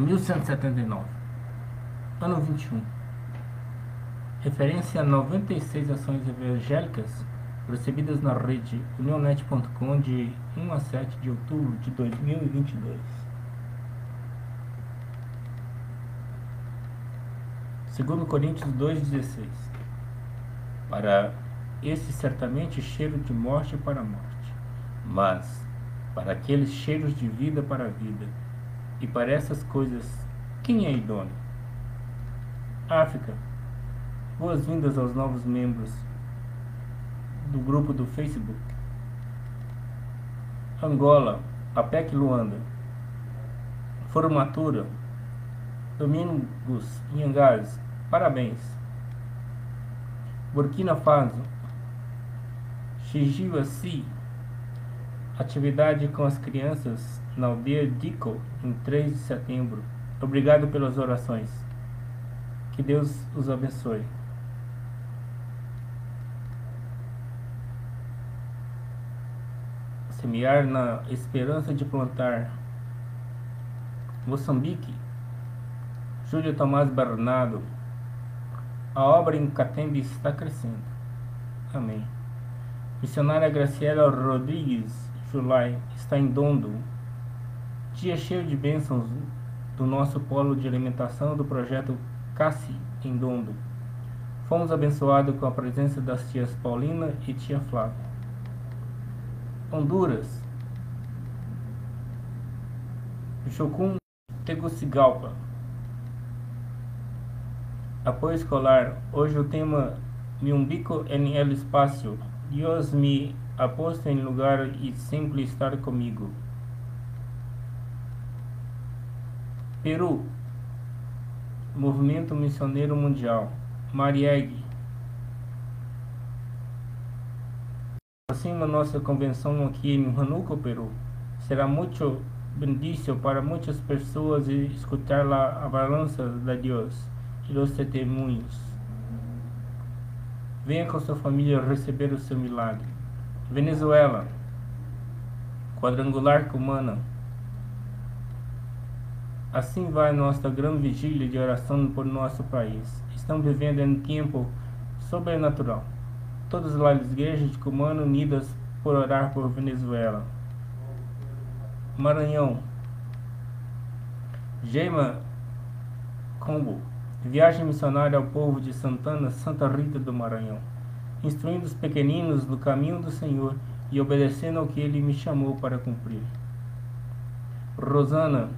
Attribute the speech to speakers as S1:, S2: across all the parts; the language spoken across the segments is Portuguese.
S1: 1179. Ano 21. Referência a 96 ações evangélicas recebidas na rede unionet.com de 1 a 7 de outubro de 2022. Segundo Coríntios 2,16 Para esse certamente cheiro de morte para a morte, mas para aqueles cheiros de vida para a vida, e para essas coisas, quem é idôneo? África, boas-vindas aos novos membros do grupo do Facebook. Angola, APEC Luanda. Formatura, Domingos Inhangás, parabéns. Burkina Faso, Si. Atividade com as crianças na aldeia Dico, em 3 de setembro. Obrigado pelas orações. Que Deus os abençoe. semear na esperança de plantar. Moçambique, Júlio Tomás Bernardo, a obra em Catembe está crescendo. Amém. Missionária Graciela Rodrigues Julai está em Dondo. Dia cheio de bênçãos do nosso polo de alimentação do projeto Cassi em Dondo. Fomos abençoados com a presença das tias Paulina e tia Flávia. Honduras, Chocum Tegucigalpa. Apoio escolar. Hoje o tema Mi umbico en el espacio. Deus me aposto em lugar e sempre estar comigo. Peru. Movimento Missioneiro Mundial. Marieg. Assim, a nossa convenção aqui em Hanuco, Peru, será muito bendição para muitas pessoas escutar a balança de Deus e os testemunhos. Venha com sua família receber o seu milagre. Venezuela, quadrangular cumana. Assim vai nossa grande vigília de oração por nosso país. Estamos vivendo em um tempo sobrenatural todas as igrejas de Cumano unidas por orar por Venezuela. Maranhão. Gema Combo. Viagem missionária ao povo de Santana, Santa Rita do Maranhão. Instruindo os pequeninos no caminho do Senhor e obedecendo ao que ele me chamou para cumprir. Rosana,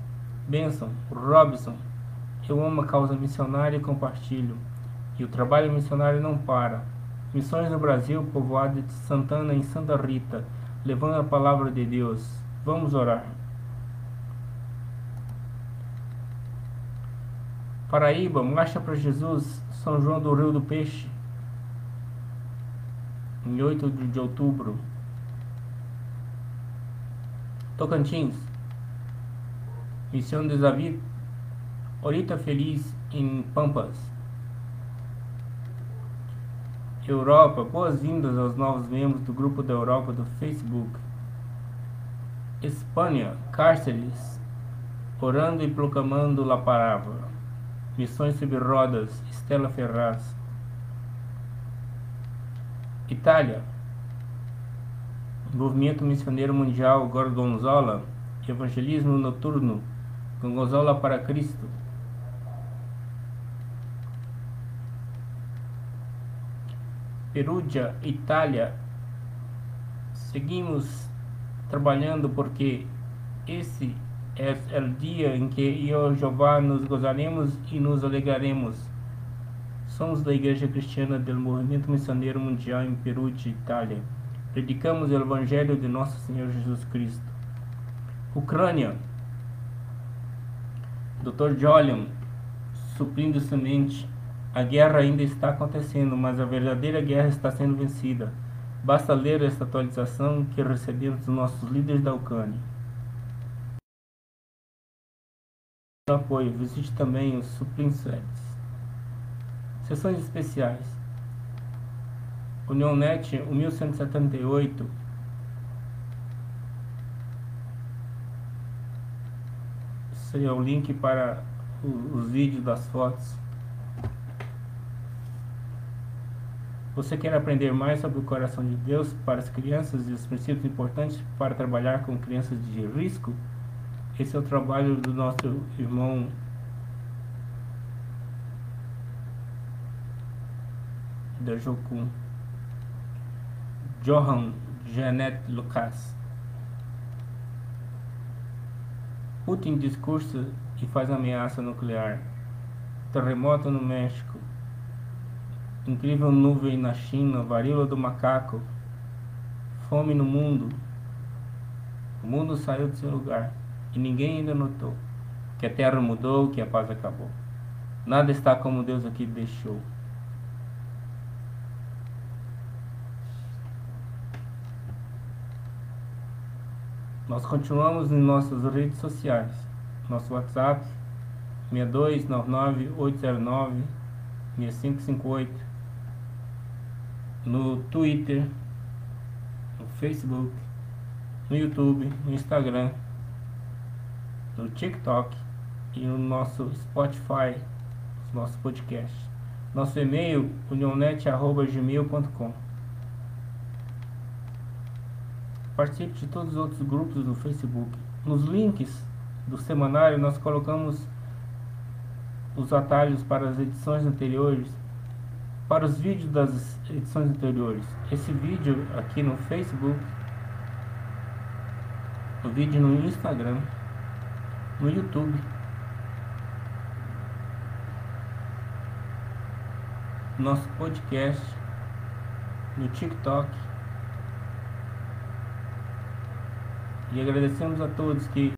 S1: Benson, Robson. Eu amo a causa missionária e compartilho. E o trabalho missionário não para. Missões no Brasil, povoado de Santana em Santa Rita, levando a palavra de Deus. Vamos orar. Paraíba, Marcha para Jesus, São João do Rio do Peixe, em 8 de outubro. Tocantins, Missão de Davi, Orita Feliz, em Pampas. Europa, boas-vindas aos novos membros do grupo da Europa do Facebook. Espanha, cárceres, orando e proclamando a palavra. Missões sobre rodas, Estela Ferraz. Itália, Movimento Missioneiro Mundial Gorgonzola, Evangelismo Noturno, Gorgonzola para Cristo. Perugia, Itália, seguimos trabalhando porque esse é o dia em que eu, Jeová, nos gozaremos e nos alegraremos. Somos da Igreja Cristiana do Movimento Missioneiro Mundial em Perugia, Itália. Predicamos o Evangelho de Nosso Senhor Jesus Cristo. Ucrânia. Dr. Jolion, suprindo semente a guerra ainda está acontecendo, mas a verdadeira guerra está sendo vencida. Basta ler esta atualização que recebemos dos nossos líderes da Ucrânia. Apoio, visite também os Suplinsets. Sessões especiais. União Net 1178 Esse é o link para os vídeos das fotos. Você quer aprender mais sobre o coração de Deus para as crianças e os princípios importantes para trabalhar com crianças de risco? Esse é o trabalho do nosso irmão da Jocum, Johan Janet Lucas. Putin discursa e faz ameaça nuclear. Terremoto no México. Incrível nuvem na China, varíola do macaco. Fome no mundo. O mundo saiu do seu lugar e ninguém ainda notou que a terra mudou, que a paz acabou. Nada está como Deus aqui deixou. Nós continuamos em nossas redes sociais. Nosso WhatsApp 6299-809-6558. No Twitter, no Facebook, no YouTube, no Instagram, no TikTok e no nosso Spotify, nosso podcast. Nosso e-mail unionet.gmail.com Participe de todos os outros grupos do Facebook. Nos links do semanário nós colocamos os atalhos para as edições anteriores, para os vídeos das edições anteriores. Esse vídeo aqui no Facebook, o vídeo no Instagram, no YouTube. Nosso podcast no TikTok E agradecemos a todos que